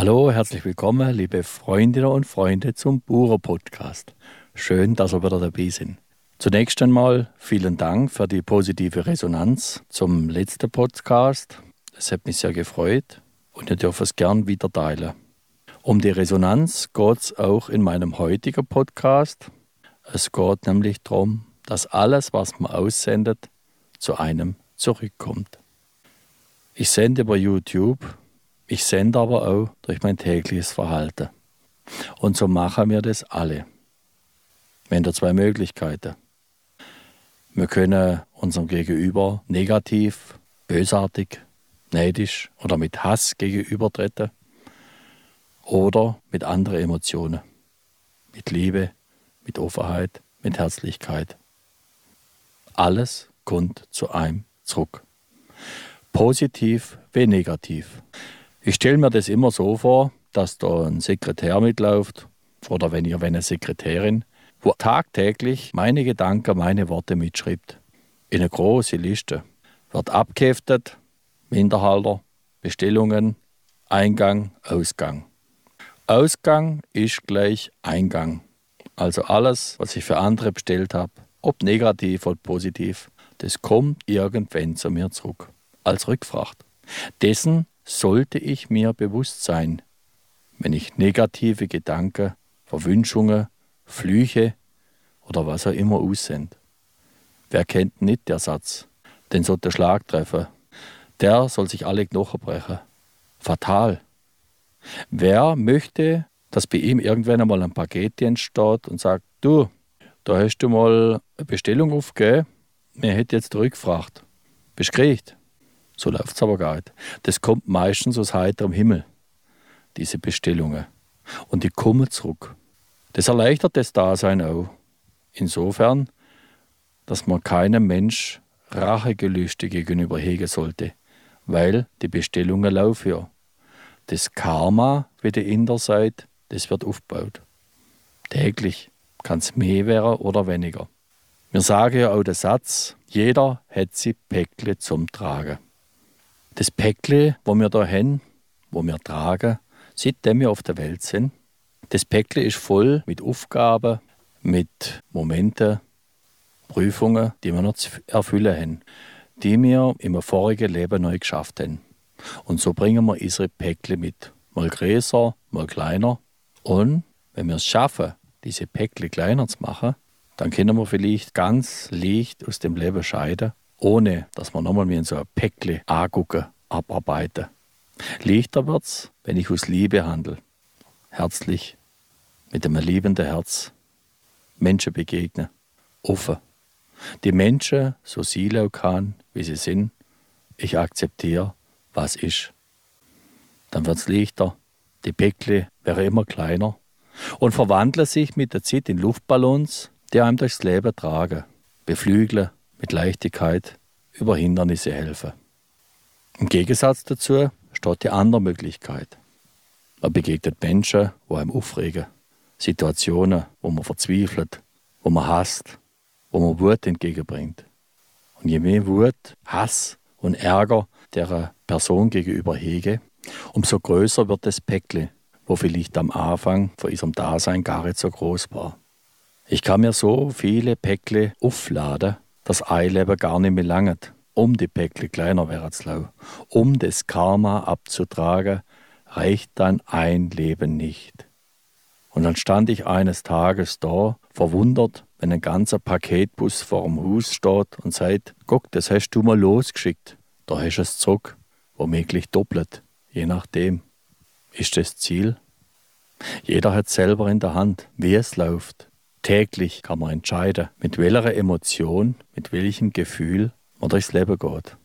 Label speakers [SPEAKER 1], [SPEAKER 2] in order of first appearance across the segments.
[SPEAKER 1] Hallo, herzlich willkommen, liebe Freundinnen und Freunde zum Burer Podcast. Schön, dass ihr wieder dabei sind. Zunächst einmal vielen Dank für die positive Resonanz zum letzten Podcast. Es hat mich sehr gefreut und ihr dürft es gern wieder teilen. Um die Resonanz geht es auch in meinem heutigen Podcast. Es geht nämlich darum, dass alles, was man aussendet, zu einem zurückkommt. Ich sende über YouTube, ich sende aber auch durch mein tägliches Verhalten. Und so machen wir das alle. Haben da zwei Möglichkeiten. Wir können unserem Gegenüber negativ, bösartig, neidisch oder mit Hass gegenübertreten oder mit anderen Emotionen, mit Liebe, mit Offenheit, mit Herzlichkeit. Alles kommt zu einem zurück. Positiv wie negativ. Ich stelle mir das immer so vor, dass da ein Sekretär mitläuft oder wenn ihr wenn eine Sekretärin, wo tagtäglich meine Gedanken, meine Worte mitschreibt. In eine große Liste. Wird abgeheftet, Minderhalter, Bestellungen, Eingang, Ausgang. Ausgang ist gleich Eingang. Also alles, was ich für andere bestellt habe, ob negativ oder positiv, das kommt irgendwann zu mir zurück. Als Rückfracht. Dessen sollte ich mir bewusst sein, wenn ich negative Gedanken, Verwünschungen, Flüche oder was auch immer aussende. Wer kennt nicht der Satz? Den soll der Schlag treffen. Der soll sich alle Knochen brechen. Fatal. Wer möchte, dass bei ihm irgendwann einmal ein Paketdienst steht und sagt, du, da hast du mal eine Bestellung aufgegeben, mir hätte jetzt zurückgefragt. Bist gekriegt? So läuft es aber gar nicht. Das kommt meistens aus heiterem Himmel, diese Bestellungen. Und die kommen zurück. Das erleichtert das Dasein auch. Insofern, dass man keinem Mensch Rachegelüste gegenüber hegen sollte, weil die Bestellungen laufen ja. Das Karma, wie der Inder sagt, das wird aufgebaut. Täglich kann es mehr werden oder weniger. Wir sagen ja auch den Satz, jeder hat sie Päckle zum Tragen. Das Päckle, wo wir da haben, wo wir tragen, seitdem wir auf der Welt sind, das Päckle ist voll mit Aufgaben, mit Momenten, Prüfungen, die wir noch zu erfüllen haben, die wir im vorigen Leben neu geschafft haben. Und so bringen wir unsere Päckle mit. Mal größer, mal kleiner. Und wenn wir es schaffen, diese Päckle kleiner zu machen, dann können wir vielleicht ganz leicht aus dem Leben scheiden ohne dass man nochmal wie in so ein Päckle angucken, abarbeiten. Leichter wird's, wenn ich aus Liebe handle. Herzlich, mit einem liebenden Herz. Menschen begegnen. Offen. Die Menschen, so auch kann, wie sie sind, ich akzeptiere, was ist. Dann wird's leichter. Die Päckle wäre immer kleiner und verwandeln sich mit der Zeit in Luftballons, die einem durchs Leben tragen, beflügeln mit Leichtigkeit über Hindernisse helfen. Im Gegensatz dazu steht die andere Möglichkeit. Man begegnet Menschen, wo einem aufregen, Situationen, wo man verzweifelt, wo man hasst, wo man Wut entgegenbringt. Und je mehr Wut, Hass und Ärger der Person gegenüber hege, umso größer wird das Päckle, wo vielleicht am Anfang von unserem Dasein gar nicht so groß war. Ich kann mir so viele Päckle aufladen, dass ein Leben gar nicht mehr langt, um die Päckle kleiner werden zu lassen. Um das Karma abzutragen, reicht dann ein Leben nicht. Und dann stand ich eines Tages da, verwundert, wenn ein ganzer Paketbus vor dem Haus steht und sagt, guck, das hast du mal losgeschickt. Da hast du es zurück, womöglich doppelt, je nachdem. Ist das Ziel? Jeder hat selber in der Hand, wie es läuft. Täglich kann man entscheiden, mit welcher Emotion, mit welchem Gefühl man durchs Leben geht.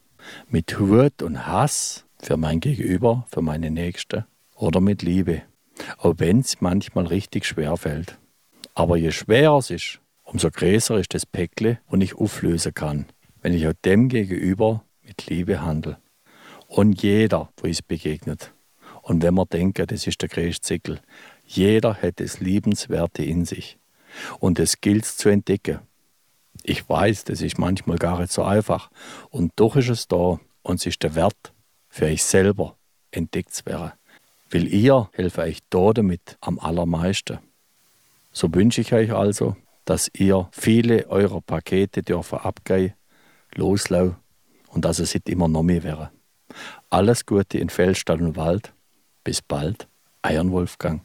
[SPEAKER 1] Mit Wut und Hass für mein Gegenüber, für meine Nächste oder mit Liebe. Auch wenn es manchmal richtig schwer fällt. Aber je schwerer es ist, umso größer ist das Päckle, und ich auflösen kann, wenn ich auch dem gegenüber mit Liebe handle. Und jeder, wo es begegnet. Und wenn man denkt, das ist der größte Zickel, jeder hat das Liebenswerte in sich. Und es gilt zu entdecken. Ich weiß, das ist manchmal gar nicht so einfach. Und doch ist es da und es ist der Wert für euch selber entdeckt zu werden. Weil ihr helft euch da damit am allermeisten. So wünsche ich euch also, dass ihr viele eurer Pakete dürfen abgehen, loslaufen und dass es immer noch mehr wäre. Alles Gute in Feldstadt und Wald. Bis bald, Eiern Wolfgang.